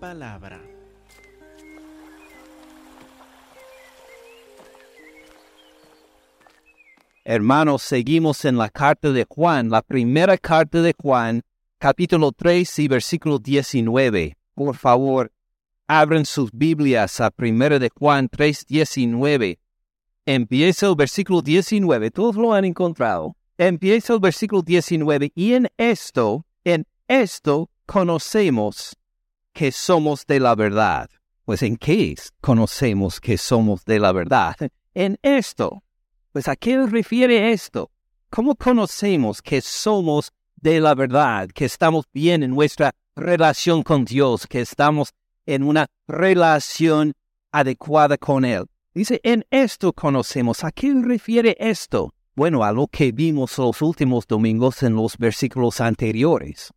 palabra. Hermanos, seguimos en la carta de Juan, la primera carta de Juan, capítulo 3 y versículo 19. Por favor, abren sus Biblias a primera de Juan 3, 19. Empieza el versículo 19, todos lo han encontrado. Empieza el versículo 19 y en esto, en esto conocemos que somos de la verdad. Pues en qué conocemos que somos de la verdad? En esto. Pues a qué refiere esto? ¿Cómo conocemos que somos de la verdad, que estamos bien en nuestra relación con Dios, que estamos en una relación adecuada con Él? Dice, en esto conocemos. ¿A qué refiere esto? Bueno, a lo que vimos los últimos domingos en los versículos anteriores.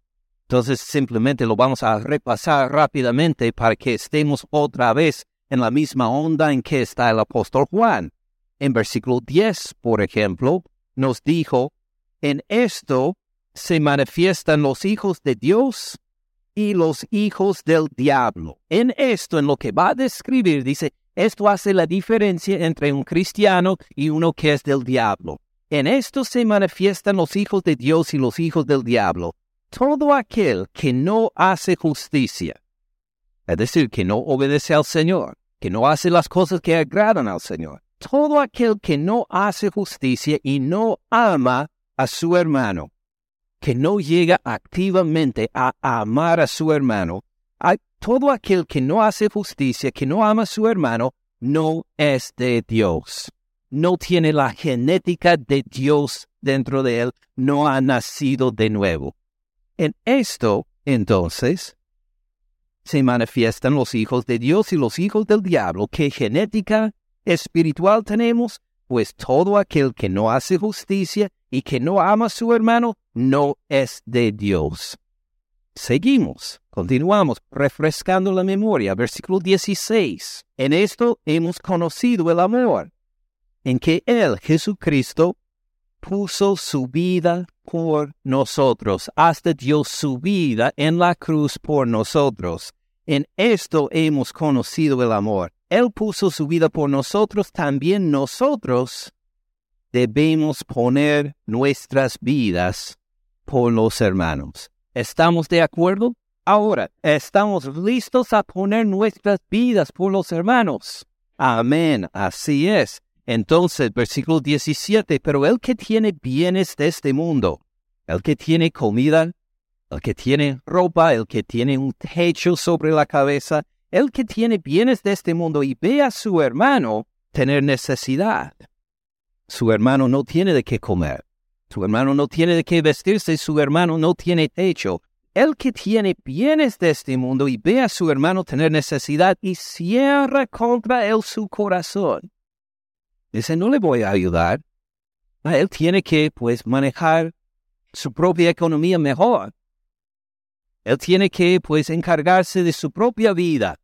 Entonces simplemente lo vamos a repasar rápidamente para que estemos otra vez en la misma onda en que está el apóstol Juan. En versículo 10, por ejemplo, nos dijo, en esto se manifiestan los hijos de Dios y los hijos del diablo. En esto, en lo que va a describir, dice, esto hace la diferencia entre un cristiano y uno que es del diablo. En esto se manifiestan los hijos de Dios y los hijos del diablo. Todo aquel que no hace justicia, es decir, que no obedece al Señor, que no hace las cosas que agradan al Señor, todo aquel que no hace justicia y no ama a su hermano, que no llega activamente a amar a su hermano, todo aquel que no hace justicia, que no ama a su hermano, no es de Dios. No tiene la genética de Dios dentro de él, no ha nacido de nuevo. En esto, entonces, se manifiestan los hijos de Dios y los hijos del diablo. ¿Qué genética espiritual tenemos? Pues todo aquel que no hace justicia y que no ama a su hermano no es de Dios. Seguimos, continuamos, refrescando la memoria. Versículo 16. En esto hemos conocido el amor, en que Él, Jesucristo, puso su vida por nosotros, hasta dio su vida en la cruz por nosotros. En esto hemos conocido el amor. Él puso su vida por nosotros, también nosotros debemos poner nuestras vidas por los hermanos. ¿Estamos de acuerdo? Ahora, ¿estamos listos a poner nuestras vidas por los hermanos? Amén, así es. Entonces, versículo 17, pero el que tiene bienes de este mundo, el que tiene comida, el que tiene ropa, el que tiene un techo sobre la cabeza, el que tiene bienes de este mundo y ve a su hermano tener necesidad. Su hermano no tiene de qué comer, su hermano no tiene de qué vestirse, su hermano no tiene techo. El que tiene bienes de este mundo y ve a su hermano tener necesidad y cierra contra él su corazón. Dice, no le voy a ayudar. Él tiene que, pues, manejar su propia economía mejor. Él tiene que, pues, encargarse de su propia vida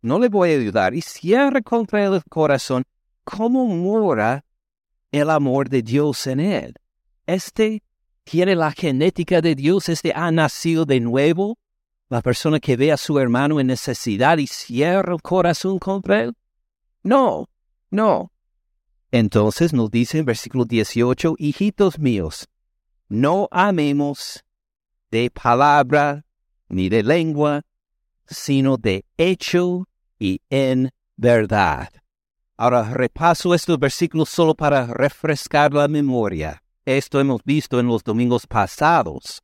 no le voy a ayudar y cierra contra el corazón, ¿cómo mora el amor de Dios en él? Este tiene la genética de Dios, este ha nacido de nuevo, la persona que ve a su hermano en necesidad y cierra el corazón contra él. No, no. Entonces nos dice en versículo 18, hijitos míos, no amemos de palabra ni de lengua, sino de hecho y en verdad. Ahora repaso estos versículos solo para refrescar la memoria. Esto hemos visto en los domingos pasados.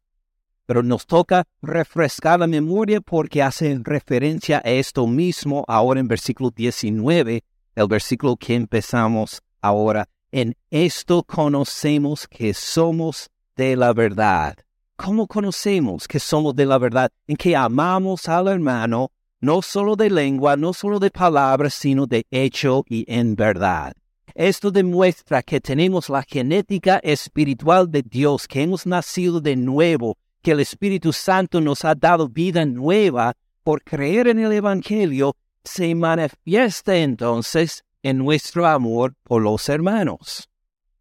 Pero nos toca refrescar la memoria porque hace referencia a esto mismo ahora en versículo 19, el versículo que empezamos ahora. En esto conocemos que somos de la verdad. ¿Cómo conocemos que somos de la verdad? En que amamos al hermano no solo de lengua, no solo de palabras, sino de hecho y en verdad. Esto demuestra que tenemos la genética espiritual de Dios, que hemos nacido de nuevo, que el Espíritu Santo nos ha dado vida nueva por creer en el Evangelio, se manifiesta entonces en nuestro amor por los hermanos.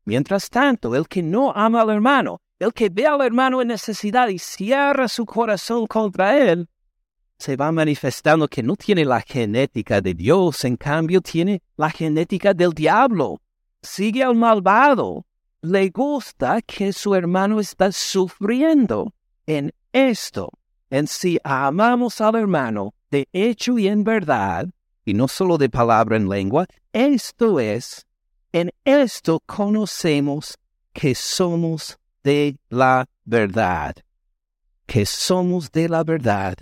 Mientras tanto, el que no ama al hermano, el que ve al hermano en necesidad y cierra su corazón contra él, se va manifestando que no tiene la genética de Dios, en cambio tiene la genética del diablo. Sigue al malvado. Le gusta que su hermano está sufriendo. En esto, en si amamos al hermano de hecho y en verdad, y no solo de palabra en lengua, esto es, en esto conocemos que somos de la verdad, que somos de la verdad,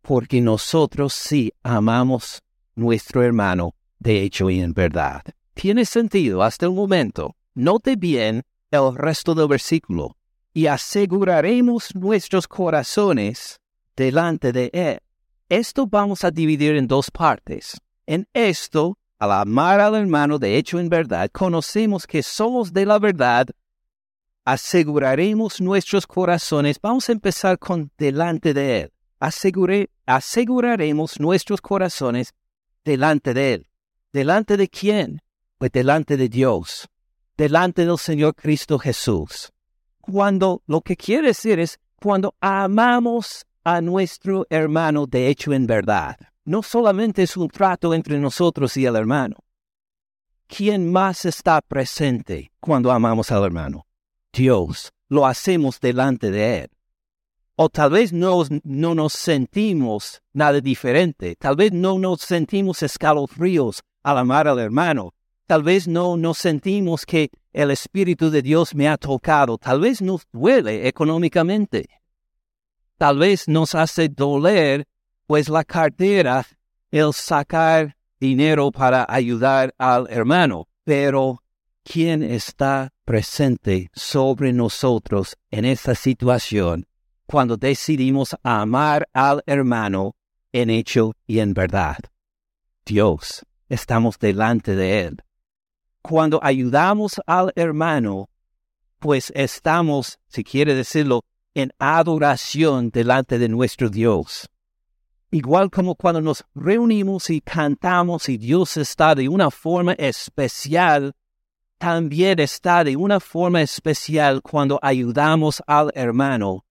porque nosotros sí amamos nuestro hermano de hecho y en verdad. Tiene sentido hasta el momento. Note bien el resto del versículo. Y aseguraremos nuestros corazones delante de Él. Esto vamos a dividir en dos partes. En esto, al amar al hermano de hecho en verdad, conocemos que somos de la verdad, aseguraremos nuestros corazones. Vamos a empezar con delante de Él. aseguraremos nuestros corazones delante de Él. ¿Delante de quién? Pues delante de Dios, delante del Señor Cristo Jesús. Cuando lo que quiere decir es cuando amamos a nuestro hermano de hecho en verdad. No solamente es un trato entre nosotros y el hermano. ¿Quién más está presente cuando amamos al hermano? Dios. Lo hacemos delante de Él. O tal vez no, no nos sentimos nada diferente. Tal vez no nos sentimos escalofríos al amar al hermano. Tal vez no nos sentimos que el Espíritu de Dios me ha tocado. Tal vez nos duele económicamente tal vez nos hace doler, pues la cartera, el sacar dinero para ayudar al hermano. Pero, ¿quién está presente sobre nosotros en esta situación cuando decidimos amar al hermano en hecho y en verdad? Dios, estamos delante de Él. Cuando ayudamos al hermano, pues estamos, si quiere decirlo, en adoración delante de nuestro Dios. Igual como cuando nos reunimos y cantamos y Dios está de una forma especial, también está de una forma especial cuando ayudamos al hermano.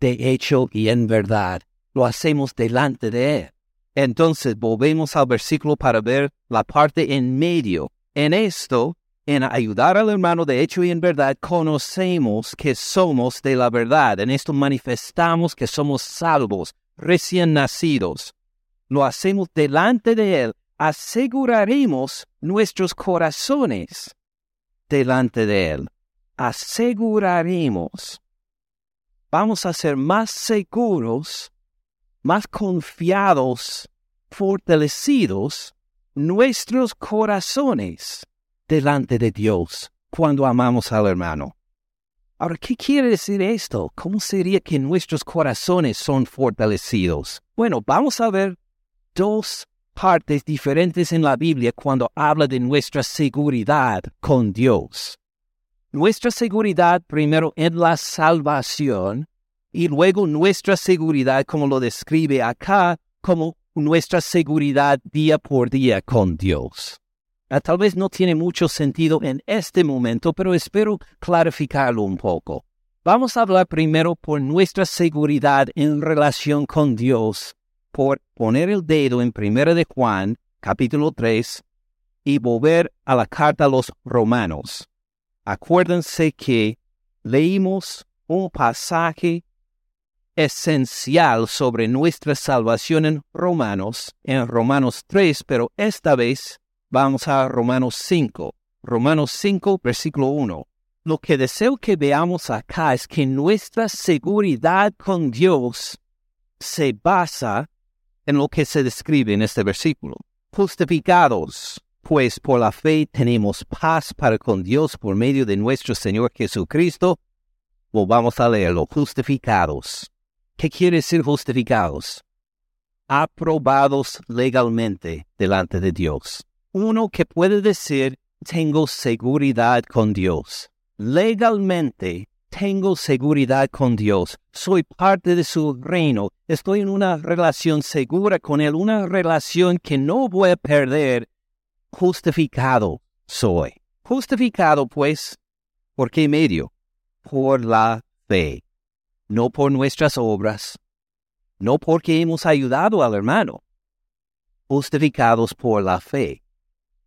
De hecho y en verdad, lo hacemos delante de Él. Entonces volvemos al versículo para ver la parte en medio. En esto en ayudar al hermano de hecho y en verdad, conocemos que somos de la verdad. En esto manifestamos que somos salvos, recién nacidos. Lo hacemos delante de Él. Aseguraremos nuestros corazones delante de Él. Aseguraremos. Vamos a ser más seguros, más confiados, fortalecidos nuestros corazones delante de Dios cuando amamos al hermano. Ahora, ¿qué quiere decir esto? ¿Cómo sería que nuestros corazones son fortalecidos? Bueno, vamos a ver dos partes diferentes en la Biblia cuando habla de nuestra seguridad con Dios. Nuestra seguridad primero en la salvación y luego nuestra seguridad, como lo describe acá, como nuestra seguridad día por día con Dios. Ah, tal vez no tiene mucho sentido en este momento, pero espero clarificarlo un poco. Vamos a hablar primero por nuestra seguridad en relación con Dios, por poner el dedo en 1 de Juan, capítulo 3, y volver a la carta a los romanos. Acuérdense que leímos un pasaje esencial sobre nuestra salvación en Romanos, en Romanos 3, pero esta vez Vamos a Romanos 5. Romanos 5, versículo 1. Lo que deseo que veamos acá es que nuestra seguridad con Dios se basa en lo que se describe en este versículo. Justificados, pues por la fe tenemos paz para con Dios por medio de nuestro Señor Jesucristo. Volvamos a leerlo. Justificados. ¿Qué quiere decir justificados? Aprobados legalmente delante de Dios uno que puede decir, tengo seguridad con Dios. Legalmente, tengo seguridad con Dios. Soy parte de su reino. Estoy en una relación segura con Él, una relación que no voy a perder. Justificado soy. Justificado, pues, ¿por qué medio? Por la fe, no por nuestras obras, no porque hemos ayudado al hermano. Justificados por la fe.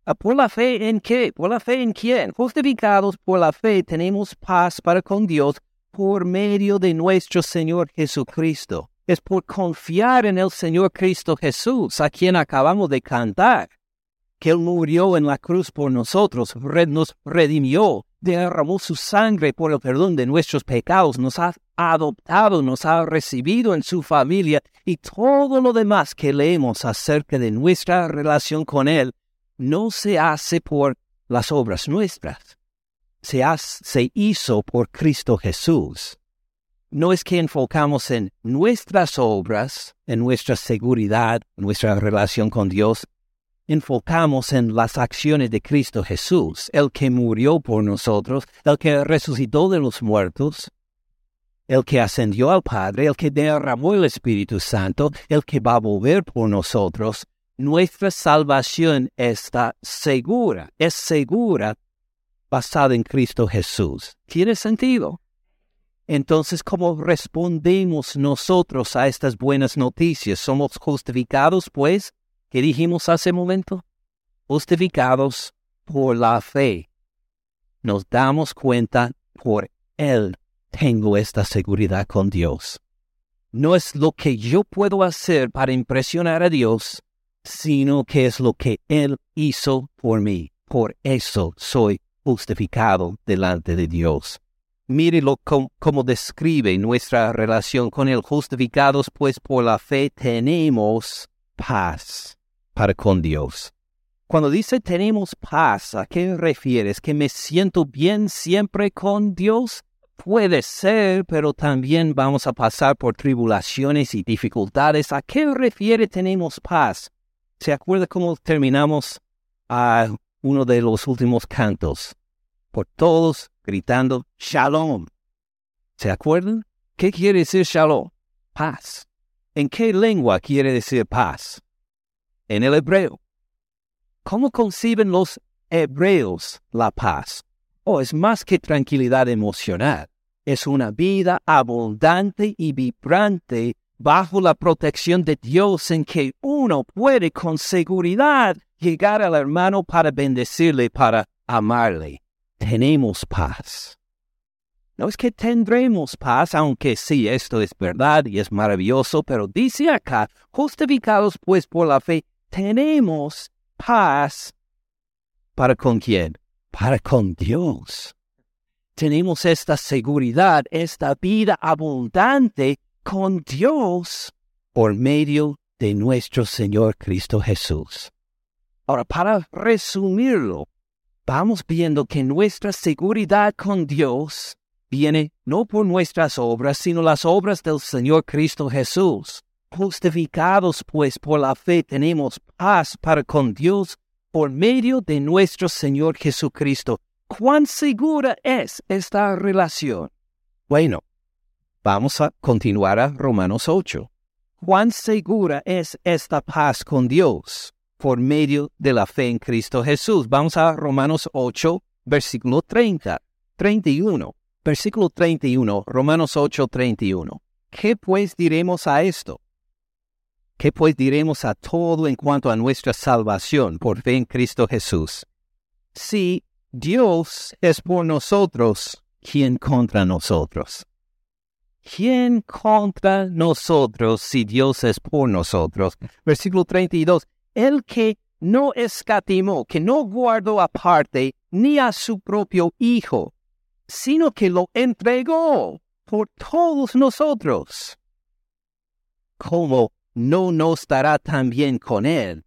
Ah, ¿Por la fe en qué? ¿Por la fe en quién? Justificados por la fe tenemos paz para con Dios por medio de nuestro Señor Jesucristo. Es por confiar en el Señor Cristo Jesús, a quien acabamos de cantar, que Él murió en la cruz por nosotros, nos redimió, derramó su sangre por el perdón de nuestros pecados, nos ha adoptado, nos ha recibido en su familia y todo lo demás que leemos acerca de nuestra relación con Él no se hace por las obras nuestras, se, se hizo por Cristo Jesús. No es que enfocamos en nuestras obras, en nuestra seguridad, nuestra relación con Dios, enfocamos en las acciones de Cristo Jesús, el que murió por nosotros, el que resucitó de los muertos, el que ascendió al Padre, el que derramó el Espíritu Santo, el que va a volver por nosotros, nuestra salvación está segura, es segura basada en Cristo Jesús. ¿Tiene sentido? Entonces, ¿cómo respondemos nosotros a estas buenas noticias? ¿Somos justificados, pues? ¿Qué dijimos hace un momento? Justificados por la fe. Nos damos cuenta por Él tengo esta seguridad con Dios. No es lo que yo puedo hacer para impresionar a Dios, sino que es lo que Él hizo por mí. Por eso soy justificado delante de Dios. Mírelo como describe nuestra relación con Él. Justificados pues por la fe tenemos paz para con Dios. Cuando dice tenemos paz, ¿a qué refieres? ¿Que me siento bien siempre con Dios? Puede ser, pero también vamos a pasar por tribulaciones y dificultades. ¿A qué refiere tenemos paz? ¿Se acuerda cómo terminamos a uno de los últimos cantos? Por todos gritando Shalom. ¿Se acuerdan? ¿Qué quiere decir Shalom? Paz. ¿En qué lengua quiere decir paz? En el hebreo. ¿Cómo conciben los hebreos la paz? Oh, es más que tranquilidad emocional es una vida abundante y vibrante bajo la protección de Dios en que uno puede con seguridad llegar al hermano para bendecirle, para amarle. Tenemos paz. No es que tendremos paz, aunque sí, esto es verdad y es maravilloso, pero dice acá, justificados pues por la fe, tenemos paz. ¿Para con quién? Para con Dios tenemos esta seguridad, esta vida abundante con Dios por medio de nuestro Señor Cristo Jesús. Ahora, para resumirlo, vamos viendo que nuestra seguridad con Dios viene no por nuestras obras, sino las obras del Señor Cristo Jesús. Justificados pues por la fe tenemos paz para con Dios por medio de nuestro Señor Jesucristo, ¿Cuán segura es esta relación? Bueno, vamos a continuar a Romanos 8. ¿Cuán segura es esta paz con Dios por medio de la fe en Cristo Jesús? Vamos a Romanos 8, versículo 30, 31. Versículo 31, Romanos 8, 31. ¿Qué pues diremos a esto? ¿Qué pues diremos a todo en cuanto a nuestra salvación por fe en Cristo Jesús? Si Dios es por nosotros, ¿quién contra nosotros? ¿Quién contra nosotros si Dios es por nosotros? Versículo 32. El que no escatimó, que no guardó aparte ni a su propio Hijo, sino que lo entregó por todos nosotros. ¿Cómo no nos dará también con él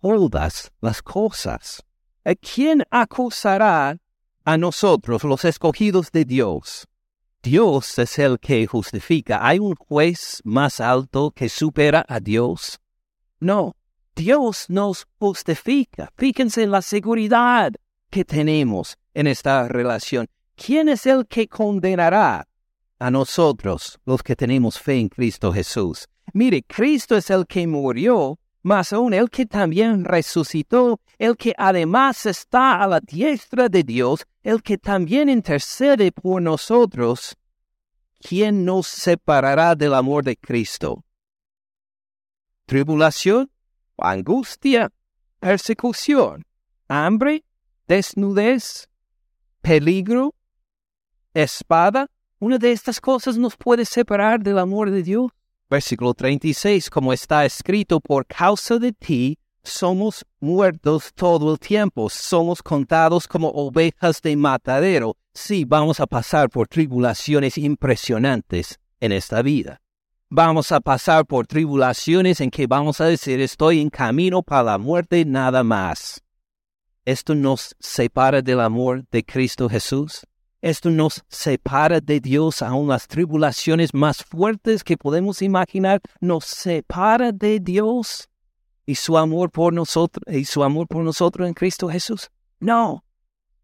todas las cosas? ¿quién acusará a nosotros, los escogidos de Dios? Dios es el que justifica. ¿Hay un juez más alto que supera a Dios? No, Dios nos justifica. Fíjense en la seguridad que tenemos en esta relación. ¿Quién es el que condenará a nosotros, los que tenemos fe en Cristo Jesús? Mire, Cristo es el que murió mas aún el que también resucitó, el que además está a la diestra de Dios, el que también intercede por nosotros, ¿quién nos separará del amor de Cristo? tribulación, angustia, persecución, hambre, desnudez, peligro, espada. Una de estas cosas nos puede separar del amor de Dios. Versículo 36, como está escrito, por causa de ti somos muertos todo el tiempo, somos contados como ovejas de matadero. Sí, vamos a pasar por tribulaciones impresionantes en esta vida. Vamos a pasar por tribulaciones en que vamos a decir estoy en camino para la muerte nada más. ¿Esto nos separa del amor de Cristo Jesús? ¿Esto nos separa de Dios aún las tribulaciones más fuertes que podemos imaginar? ¿Nos separa de Dios y su amor por nosotros y su amor por nosotros en Cristo Jesús? No.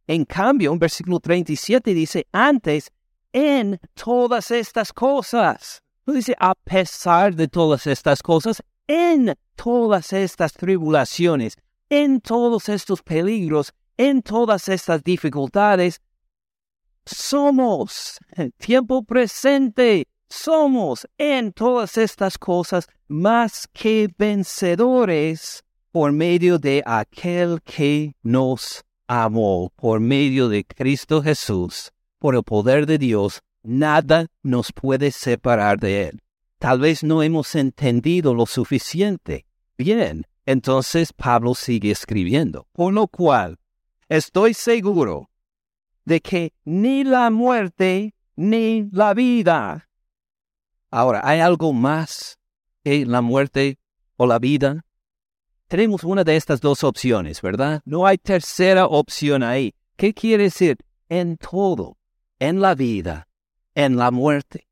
En cambio, en versículo 37 dice, antes, en todas estas cosas. No dice a pesar de todas estas cosas, en todas estas tribulaciones, en todos estos peligros, en todas estas dificultades, somos, en tiempo presente, somos en todas estas cosas más que vencedores por medio de aquel que nos amó, por medio de Cristo Jesús, por el poder de Dios, nada nos puede separar de Él. Tal vez no hemos entendido lo suficiente. Bien, entonces Pablo sigue escribiendo, por lo cual estoy seguro de que ni la muerte ni la vida. Ahora, ¿hay algo más que la muerte o la vida? Tenemos una de estas dos opciones, ¿verdad? No hay tercera opción ahí. ¿Qué quiere decir? En todo, en la vida, en la muerte.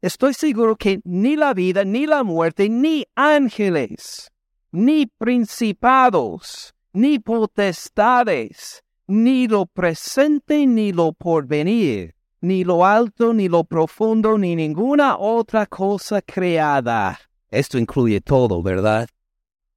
Estoy seguro que ni la vida, ni la muerte, ni ángeles, ni principados, ni potestades, ni lo presente, ni lo porvenir, ni lo alto, ni lo profundo, ni ninguna otra cosa creada. Esto incluye todo, ¿verdad?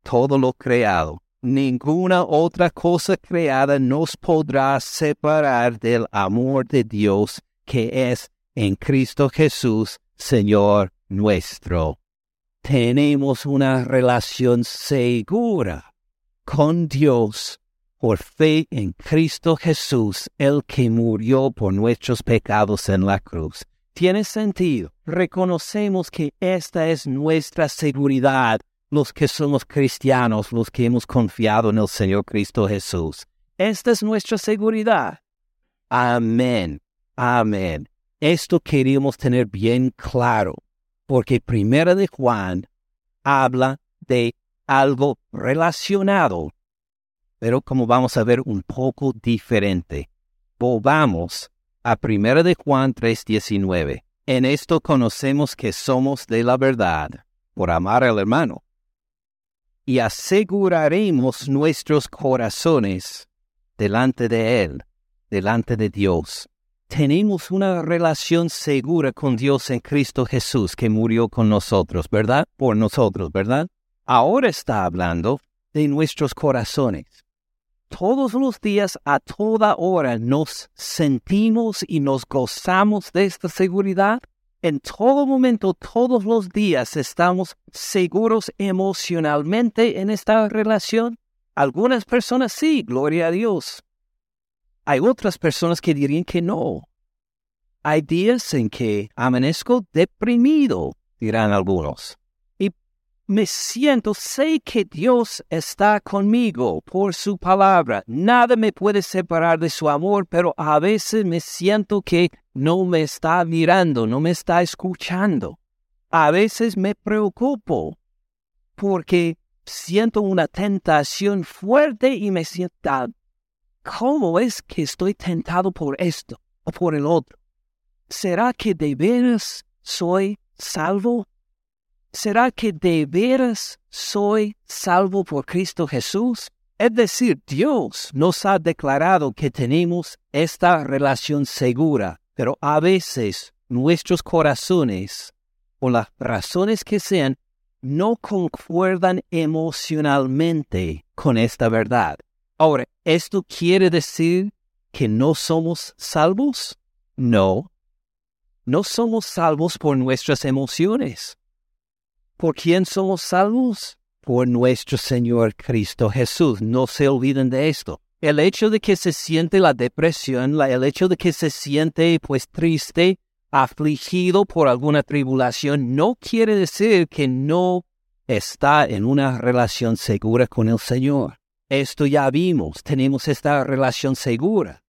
Todo lo creado. Ninguna otra cosa creada nos podrá separar del amor de Dios que es en Cristo Jesús, Señor nuestro. Tenemos una relación segura con Dios por fe en Cristo Jesús, el que murió por nuestros pecados en la cruz. Tiene sentido. Reconocemos que esta es nuestra seguridad, los que somos cristianos, los que hemos confiado en el Señor Cristo Jesús. Esta es nuestra seguridad. Amén. Amén. Esto queríamos tener bien claro, porque Primera de Juan habla de algo relacionado, pero como vamos a ver un poco diferente. Volvamos a Primera de Juan 3:19. En esto conocemos que somos de la verdad, por amar al hermano. Y aseguraremos nuestros corazones delante de Él, delante de Dios tenemos una relación segura con Dios en Cristo Jesús que murió con nosotros, ¿verdad? Por nosotros, ¿verdad? Ahora está hablando de nuestros corazones. Todos los días, a toda hora, nos sentimos y nos gozamos de esta seguridad. En todo momento, todos los días, estamos seguros emocionalmente en esta relación. Algunas personas sí, gloria a Dios. Hay otras personas que dirían que no. Hay días en que amanezco deprimido, dirán algunos. Me siento, sé que Dios está conmigo por su palabra. Nada me puede separar de su amor, pero a veces me siento que no me está mirando, no me está escuchando. A veces me preocupo porque siento una tentación fuerte y me siento ¿Cómo es que estoy tentado por esto o por el otro? ¿Será que de veras soy salvo? ¿Será que de veras soy salvo por Cristo Jesús? Es decir, Dios nos ha declarado que tenemos esta relación segura, pero a veces nuestros corazones, por las razones que sean, no concuerdan emocionalmente con esta verdad. Ahora, ¿esto quiere decir que no somos salvos? No. No somos salvos por nuestras emociones. ¿Por quién somos salvos? Por nuestro Señor Cristo Jesús. No se olviden de esto. El hecho de que se siente la depresión, el hecho de que se siente pues triste, afligido por alguna tribulación, no quiere decir que no está en una relación segura con el Señor. Esto ya vimos, tenemos esta relación segura.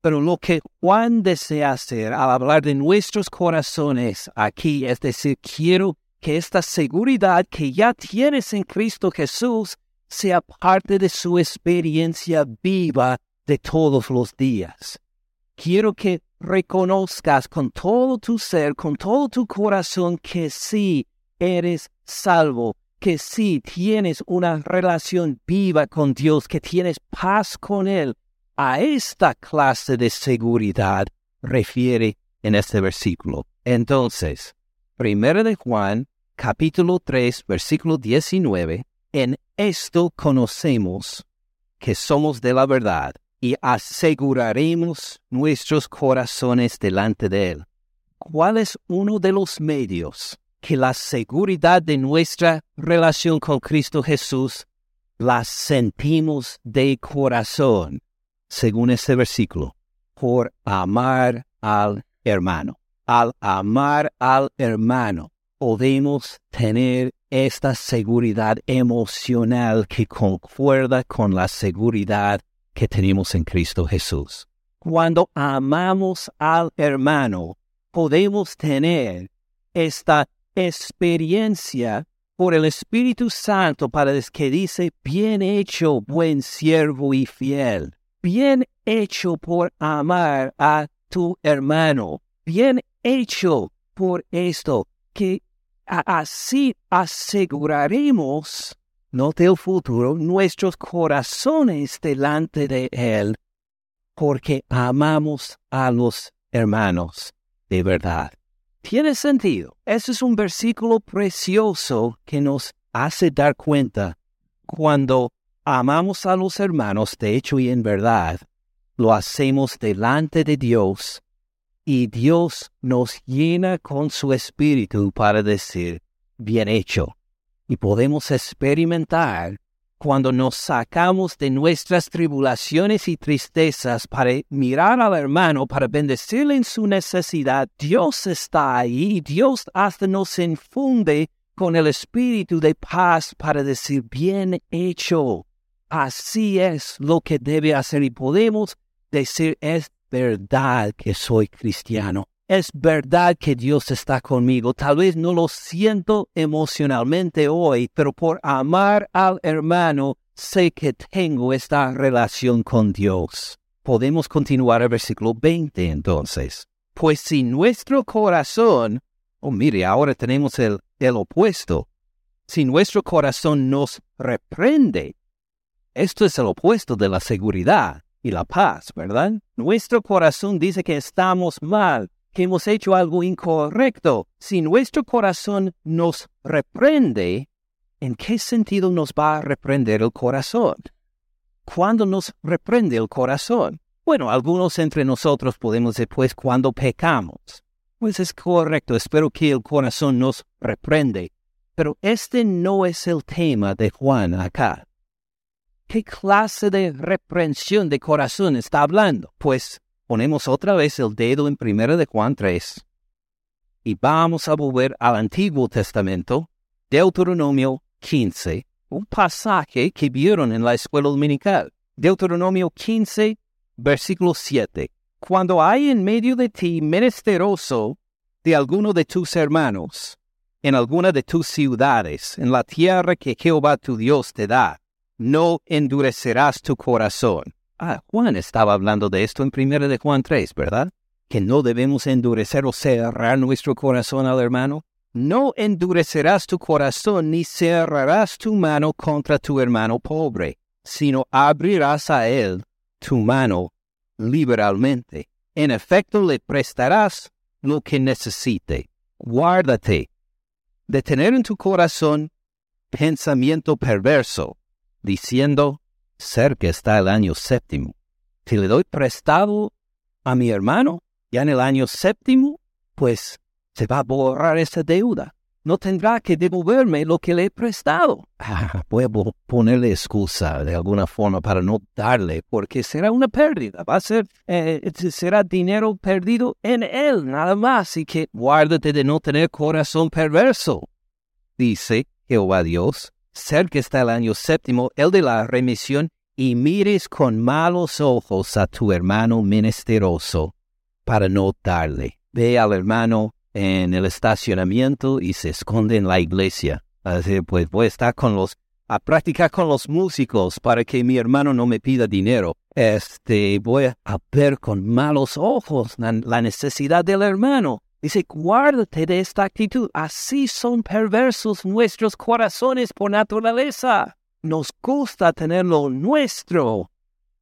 Pero lo que Juan desea hacer al hablar de nuestros corazones aquí es decir, quiero que esta seguridad que ya tienes en Cristo Jesús sea parte de su experiencia viva de todos los días. Quiero que reconozcas con todo tu ser, con todo tu corazón, que sí eres salvo, que sí tienes una relación viva con Dios, que tienes paz con Él. A esta clase de seguridad refiere en este versículo. Entonces, primero de Juan, capítulo 3, versículo 19, en esto conocemos que somos de la verdad y aseguraremos nuestros corazones delante de Él. ¿Cuál es uno de los medios que la seguridad de nuestra relación con Cristo Jesús la sentimos de corazón, según este versículo? Por amar al hermano. Al amar al hermano podemos tener esta seguridad emocional que concuerda con la seguridad que tenemos en Cristo Jesús. Cuando amamos al hermano, podemos tener esta experiencia por el Espíritu Santo para que dice, bien hecho, buen siervo y fiel, bien hecho por amar a tu hermano, bien hecho por esto, que así aseguraremos no del futuro, nuestros corazones delante de Él, porque amamos a los hermanos de verdad. Tiene sentido. Ese es un versículo precioso que nos hace dar cuenta cuando amamos a los hermanos de hecho y en verdad, lo hacemos delante de Dios y Dios nos llena con su espíritu para decir, bien hecho, y podemos experimentar cuando nos sacamos de nuestras tribulaciones y tristezas para mirar al hermano, para bendecirle en su necesidad, Dios está ahí y Dios hasta nos infunde con el espíritu de paz para decir, bien hecho, así es lo que debe hacer y podemos decir, es verdad que soy cristiano es verdad que Dios está conmigo. Tal vez no lo siento emocionalmente hoy, pero por amar al hermano sé que tengo esta relación con Dios. Podemos continuar el versículo 20 entonces. Pues si nuestro corazón, oh mire, ahora tenemos el, el opuesto. Si nuestro corazón nos reprende, esto es el opuesto de la seguridad y la paz, ¿verdad? Nuestro corazón dice que estamos mal, que hemos hecho algo incorrecto. Si nuestro corazón nos reprende, ¿en qué sentido nos va a reprender el corazón? ¿Cuándo nos reprende el corazón? Bueno, algunos entre nosotros podemos después cuando pecamos. Pues es correcto, espero que el corazón nos reprende. Pero este no es el tema de Juan acá. ¿Qué clase de reprensión de corazón está hablando? Pues ponemos otra vez el dedo en 1 de Juan 3 y vamos a volver al Antiguo Testamento, Deuteronomio 15, un pasaje que vieron en la escuela dominical. Deuteronomio 15, versículo 7. Cuando hay en medio de ti menesteroso de alguno de tus hermanos, en alguna de tus ciudades, en la tierra que Jehová tu Dios te da, no endurecerás tu corazón Ah, Juan estaba hablando de esto en 1 de Juan 3, ¿verdad? Que no debemos endurecer o cerrar nuestro corazón al hermano. No endurecerás tu corazón ni cerrarás tu mano contra tu hermano pobre, sino abrirás a él tu mano liberalmente. En efecto, le prestarás lo que necesite. Guárdate de tener en tu corazón pensamiento perverso, diciendo, cerca está el año séptimo. Si le doy prestado a mi hermano, ya en el año séptimo, pues se va a borrar esa deuda. no tendrá que devolverme lo que le he prestado. Ah, ponerle excusa de alguna forma para no darle, porque será una pérdida, va a ser, eh, será dinero perdido en él, nada más, y que guárdate de no tener corazón perverso. Dice Jehová Dios, cerca está el año séptimo, el de la remisión, y mires con malos ojos a tu hermano menesteroso, para no darle. Ve al hermano en el estacionamiento y se esconde en la iglesia. Así pues voy a estar con los, a practicar con los músicos para que mi hermano no me pida dinero. Este, voy a ver con malos ojos la, la necesidad del hermano. Dice, guárdate de esta actitud. Así son perversos nuestros corazones por naturaleza. Nos gusta tener lo nuestro.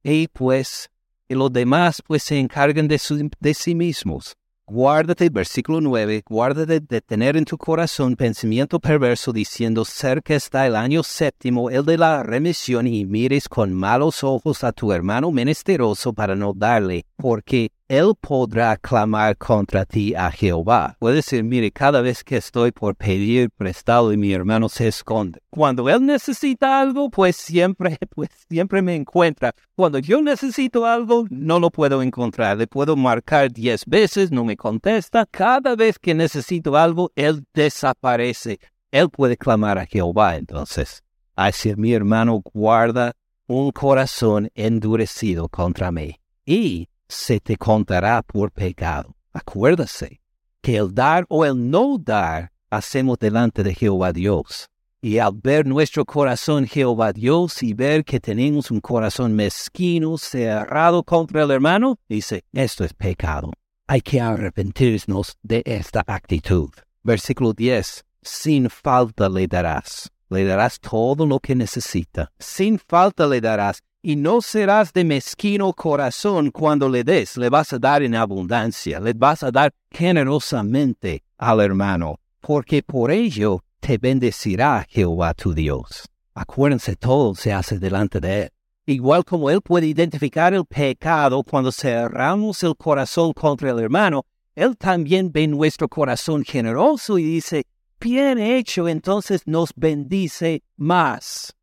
Y pues, y los demás pues se encargan de, de sí mismos. Guárdate, versículo 9, guárdate de tener en tu corazón pensamiento perverso diciendo, cerca está el año séptimo, el de la remisión, y mires con malos ojos a tu hermano menesteroso para no darle, porque él podrá clamar contra ti a Jehová. Puede decir, mire, cada vez que estoy por pedir prestado y mi hermano se esconde. Cuando él necesita algo, pues siempre, pues siempre me encuentra. Cuando yo necesito algo, no lo puedo encontrar. Le puedo marcar diez veces, no me contesta. Cada vez que necesito algo, él desaparece. Él puede clamar a Jehová entonces. Así mi hermano guarda un corazón endurecido contra mí. Y se te contará por pecado. Acuérdase que el dar o el no dar hacemos delante de Jehová Dios. Y al ver nuestro corazón Jehová Dios y ver que tenemos un corazón mezquino, cerrado contra el hermano, dice, esto es pecado. Hay que arrepentirnos de esta actitud. Versículo 10. Sin falta le darás. Le darás todo lo que necesita. Sin falta le darás y no serás de mezquino corazón cuando le des, le vas a dar en abundancia, le vas a dar generosamente al hermano, porque por ello te bendecirá Jehová tu Dios. Acuérdense, todo se hace delante de él. Igual como él puede identificar el pecado cuando cerramos el corazón contra el hermano, él también ve nuestro corazón generoso y dice, bien hecho, entonces nos bendice más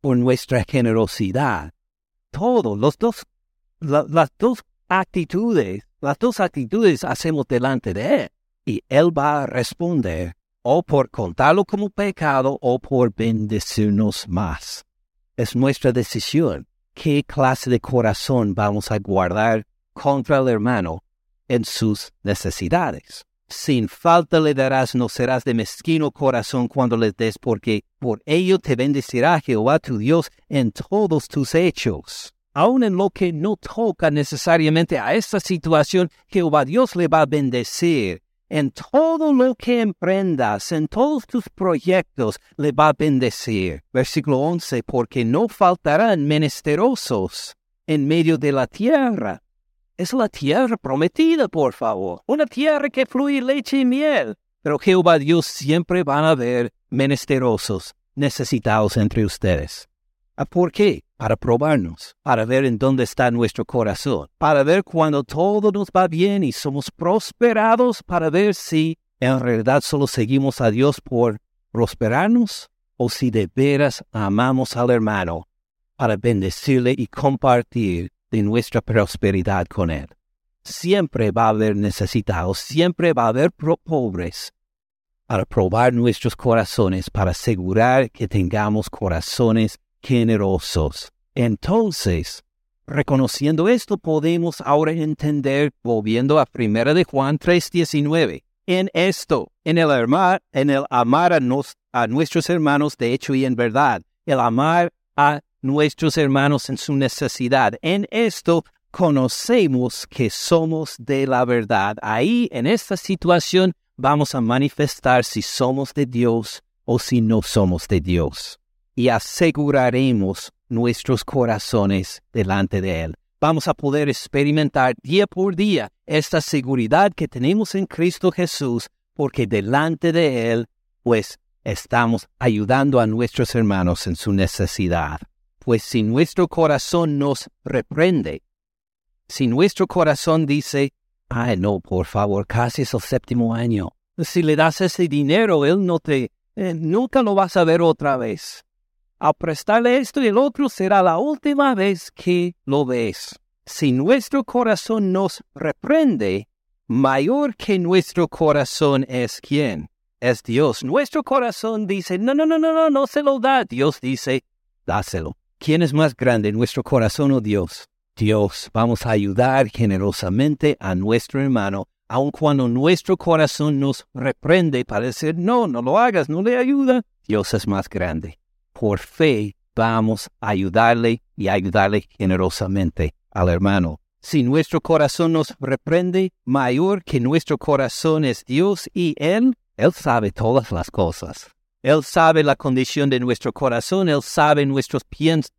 por nuestra generosidad. Todo, los dos, las dos actitudes, las dos actitudes hacemos delante de Él. Y Él va a responder o por contarlo como pecado o por bendecirnos más. Es nuestra decisión qué clase de corazón vamos a guardar contra el hermano en sus necesidades. Sin falta le darás, no serás de mezquino corazón cuando le des, porque por ello te bendecirá Jehová tu Dios en todos tus hechos. Aun en lo que no toca necesariamente a esta situación, Jehová Dios le va a bendecir. En todo lo que emprendas, en todos tus proyectos, le va a bendecir. Versículo 11, porque no faltarán menesterosos en medio de la tierra es la tierra prometida, por favor. Una tierra que fluye leche y miel. Pero Jehová Dios siempre van a ver menesterosos, necesitados entre ustedes. ¿Ah, ¿Por qué? Para probarnos, para ver en dónde está nuestro corazón, para ver cuando todo nos va bien y somos prosperados, para ver si en realidad solo seguimos a Dios por prosperarnos o si de veras amamos al hermano para bendecirle y compartir de nuestra prosperidad con Él. Siempre va a haber necesitados, siempre va a haber pobres para probar nuestros corazones, para asegurar que tengamos corazones generosos. Entonces, reconociendo esto, podemos ahora entender, volviendo a 1 de Juan 3:19, en esto, en el amar, en el amar a, a nuestros hermanos de hecho y en verdad, el amar a nuestros hermanos en su necesidad. En esto conocemos que somos de la verdad. Ahí, en esta situación, vamos a manifestar si somos de Dios o si no somos de Dios. Y aseguraremos nuestros corazones delante de Él. Vamos a poder experimentar día por día esta seguridad que tenemos en Cristo Jesús, porque delante de Él, pues, estamos ayudando a nuestros hermanos en su necesidad. Pues si nuestro corazón nos reprende, si nuestro corazón dice, ay no, por favor, casi es el séptimo año, Si le das ese dinero, él no te, eh, nunca lo vas a ver otra vez. Al prestarle esto y el otro será la última vez que lo ves. Si nuestro corazón nos reprende, mayor que nuestro corazón es quién? Es Dios. Nuestro corazón dice, no, no, no, no, no, no se lo da. Dios dice, dáselo. ¿Quién es más grande, nuestro corazón o Dios? Dios. Vamos a ayudar generosamente a nuestro hermano, aun cuando nuestro corazón nos reprende para decir, no, no lo hagas, no le ayuda. Dios es más grande. Por fe vamos a ayudarle y ayudarle generosamente al hermano. Si nuestro corazón nos reprende, mayor que nuestro corazón es Dios y Él, Él sabe todas las cosas. Él sabe la condición de nuestro corazón, Él sabe nuestros,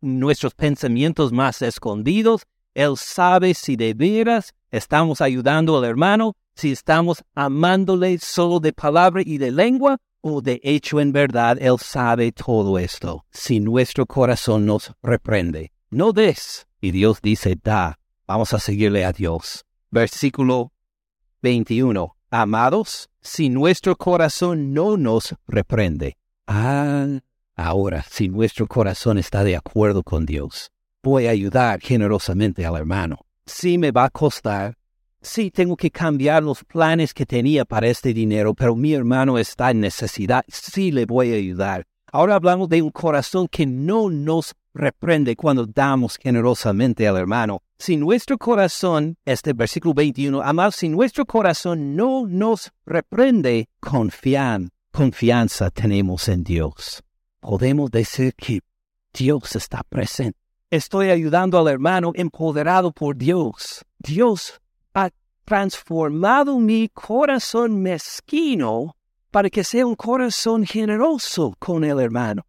nuestros pensamientos más escondidos, Él sabe si de veras estamos ayudando al hermano, si estamos amándole solo de palabra y de lengua, o de hecho en verdad Él sabe todo esto. Si nuestro corazón nos reprende, no des. Y Dios dice, da. Vamos a seguirle a Dios. Versículo 21. Amados, si nuestro corazón no nos reprende. Ah, ahora, si nuestro corazón está de acuerdo con Dios, voy a ayudar generosamente al hermano. Sí me va a costar, sí tengo que cambiar los planes que tenía para este dinero, pero mi hermano está en necesidad, sí le voy a ayudar. Ahora hablamos de un corazón que no nos reprende cuando damos generosamente al hermano. Si nuestro corazón, este versículo 21, amados, si nuestro corazón no nos reprende, confianza tenemos en Dios. Podemos decir que Dios está presente. Estoy ayudando al hermano empoderado por Dios. Dios ha transformado mi corazón mezquino para que sea un corazón generoso con el hermano.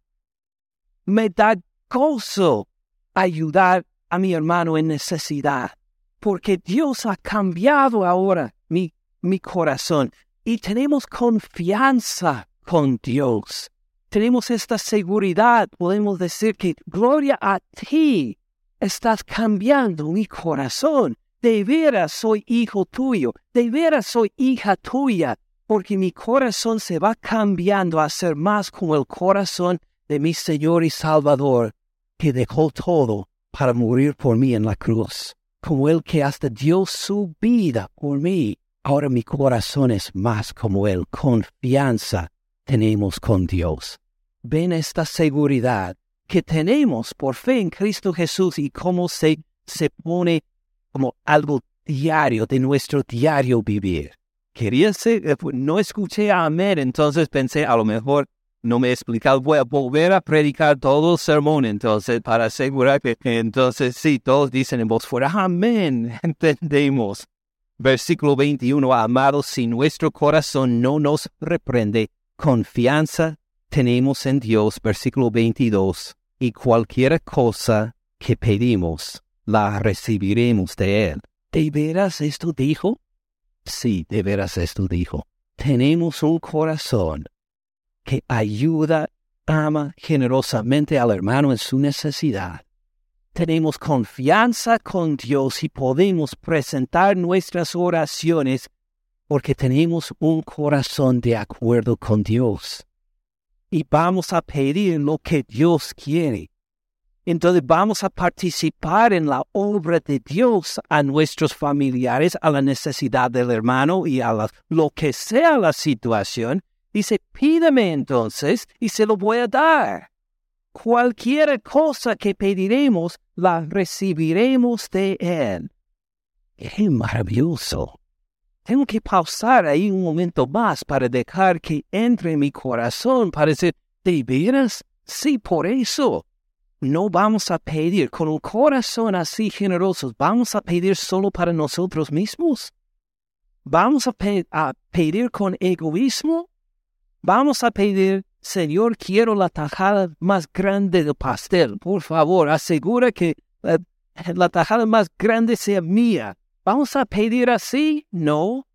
Me da gozo ayudar a mi hermano en necesidad, porque Dios ha cambiado ahora mi, mi corazón y tenemos confianza con Dios. Tenemos esta seguridad, podemos decir que gloria a ti, estás cambiando mi corazón. De veras soy hijo tuyo, de veras soy hija tuya, porque mi corazón se va cambiando a ser más como el corazón de mi Señor y Salvador, que dejó todo para morir por mí en la cruz, como el que hasta dio su vida por mí. Ahora mi corazón es más como Él. Confianza tenemos con Dios. Ven esta seguridad que tenemos por fe en Cristo Jesús y cómo se, se pone como algo diario de nuestro diario vivir. Quería ser, eh, pues, no escuché amén, entonces pensé a lo mejor no me he explicado, voy a volver a predicar todo el sermón entonces para asegurar que entonces sí, todos dicen en voz fuera, amén, entendemos. Versículo 21, amados, si nuestro corazón no nos reprende, confianza tenemos en Dios. Versículo 22, y cualquier cosa que pedimos, la recibiremos de Él. ¿De veras esto dijo? Sí, de veras esto dijo. Tenemos un corazón que ayuda, ama generosamente al hermano en su necesidad tenemos confianza con Dios y podemos presentar nuestras oraciones porque tenemos un corazón de acuerdo con Dios. Y vamos a pedir lo que Dios quiere. Entonces vamos a participar en la obra de Dios a nuestros familiares, a la necesidad del hermano y a lo que sea la situación. Dice, pídame entonces y se lo voy a dar. Cualquier cosa que pediremos, la recibiremos de Él. ¡Qué maravilloso! Tengo que pausar ahí un momento más para dejar que entre en mi corazón para decir, ¿de veras? Sí, por eso. No vamos a pedir con un corazón así generoso, vamos a pedir solo para nosotros mismos. Vamos a, a pedir con egoísmo. Vamos a pedir Señor, quiero la tajada más grande del pastel. Por favor, asegura que la, tajada más grande sea mía. ¿Vamos a pedir así? No.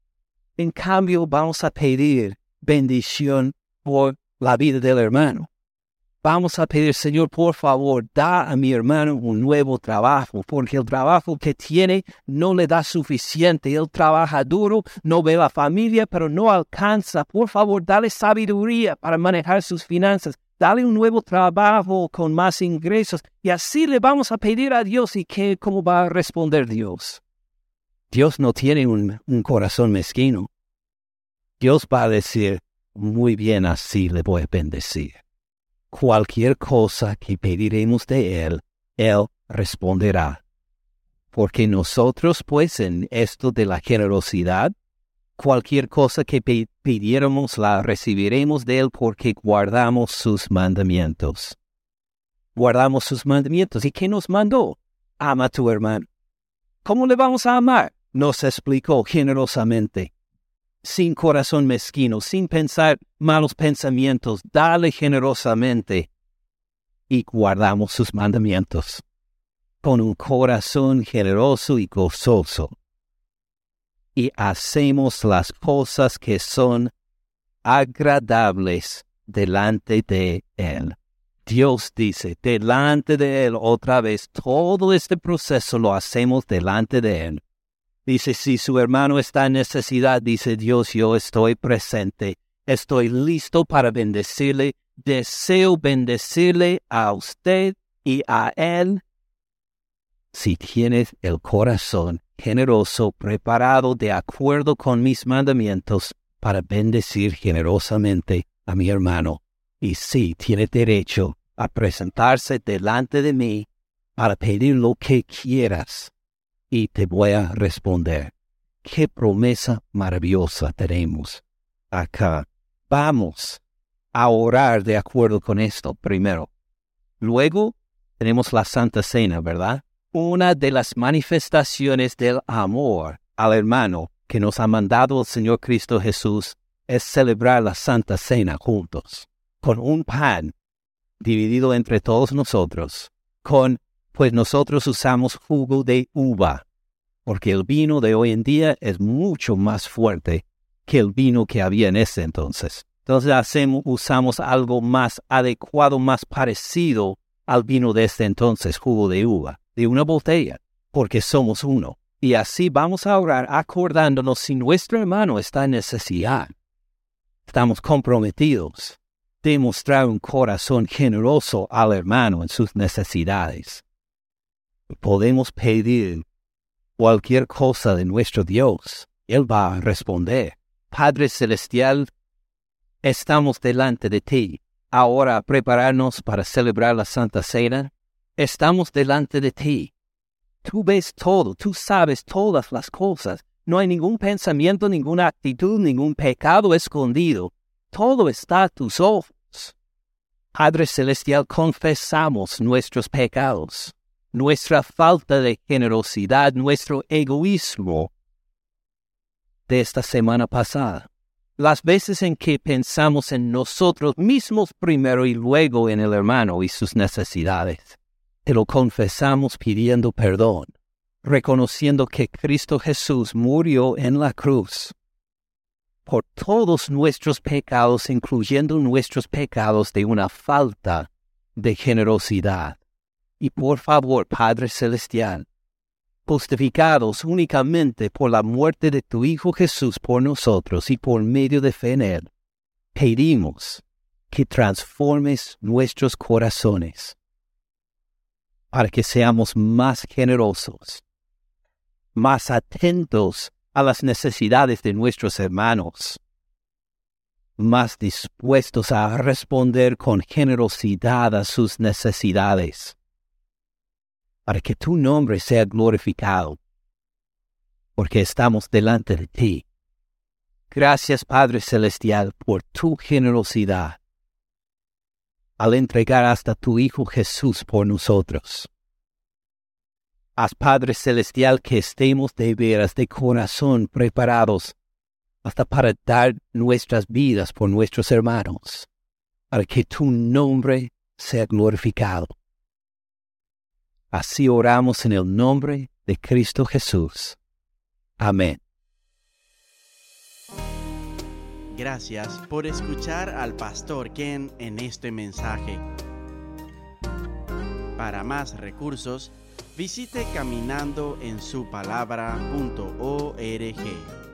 En cambio, vamos a pedir bendición por la vida del hermano. Vamos a pedir, Señor, por favor, da a mi hermano un nuevo trabajo, porque el trabajo que tiene no le da suficiente. Él trabaja duro, no ve la familia, pero no alcanza. Por favor, dale sabiduría para manejar sus finanzas. Dale un nuevo trabajo con más ingresos. Y así le vamos a pedir a Dios y que, cómo va a responder Dios. Dios no tiene un, un corazón mezquino. Dios va a decir, muy bien, así le voy a bendecir cualquier cosa que pediremos de Él, Él responderá. Porque nosotros, pues, en esto de la generosidad, cualquier cosa que pidiéramos la recibiremos de Él porque guardamos sus mandamientos. Guardamos sus mandamientos. ¿Y qué nos mandó? Ama a tu hermano. ¿Cómo le vamos a amar? Nos explicó generosamente sin corazón mezquino, sin pensar malos pensamientos, dale generosamente y guardamos sus mandamientos con un corazón generoso y gozoso. Y hacemos las cosas que son agradables delante de Él. Dios dice, delante de Él otra vez, todo este proceso lo hacemos delante de Él. Dice, si su hermano está en necesidad, dice Dios, yo estoy presente, estoy listo para bendecirle, deseo bendecirle a usted y a él. Si tienes el corazón generoso, preparado de acuerdo con mis mandamientos para bendecir generosamente a mi hermano, y si tiene derecho a presentarse delante de mí para pedir lo que quieras y te voy a responder. Qué promesa maravillosa tenemos acá. Vamos a orar de acuerdo con esto primero. Luego tenemos la Santa Cena, ¿verdad? Una de las manifestaciones del amor al hermano que nos ha mandado el Señor Cristo Jesús es celebrar la Santa Cena juntos, con un pan dividido entre todos nosotros, con pues nosotros usamos jugo de uva, porque el vino de hoy en día es mucho más fuerte que el vino que había en ese entonces. Entonces hacemos, usamos algo más adecuado, más parecido al vino de este entonces, jugo de uva, de una botella, porque somos uno. Y así vamos a orar acordándonos si nuestro hermano está en necesidad. Estamos comprometidos de mostrar un corazón generoso al hermano en sus necesidades podemos pedir cualquier cosa de nuestro Dios, Él va a responder. Padre Celestial, estamos delante de ti. Ahora a prepararnos para celebrar la Santa Cena. Estamos delante de ti. Tú ves todo, tú sabes todas las cosas. No hay ningún pensamiento, ninguna actitud, ningún pecado escondido. Todo está a tus ojos. Padre Celestial, confesamos nuestros pecados nuestra falta de generosidad, nuestro egoísmo de esta semana pasada. Las veces en que pensamos en nosotros mismos primero y luego en el hermano y sus necesidades. Te lo confesamos pidiendo perdón, reconociendo que Cristo Jesús murió en la cruz por todos nuestros pecados, incluyendo nuestros pecados de una falta de generosidad. Y por favor, Padre Celestial, justificados únicamente por la muerte de tu Hijo Jesús por nosotros y por medio de fe en Él, pedimos que transformes nuestros corazones para que seamos más generosos, más atentos a las necesidades de nuestros hermanos, más dispuestos a responder con generosidad a sus necesidades para que tu nombre sea glorificado, porque estamos delante de ti. Gracias Padre Celestial por tu generosidad al entregar hasta tu Hijo Jesús por nosotros. Haz Padre Celestial que estemos de veras de corazón preparados hasta para dar nuestras vidas por nuestros hermanos, para que tu nombre sea glorificado. Así oramos en el nombre de Cristo Jesús. Amén. Gracias por escuchar al pastor Ken en este mensaje. Para más recursos, visite caminandoensupalabra.org.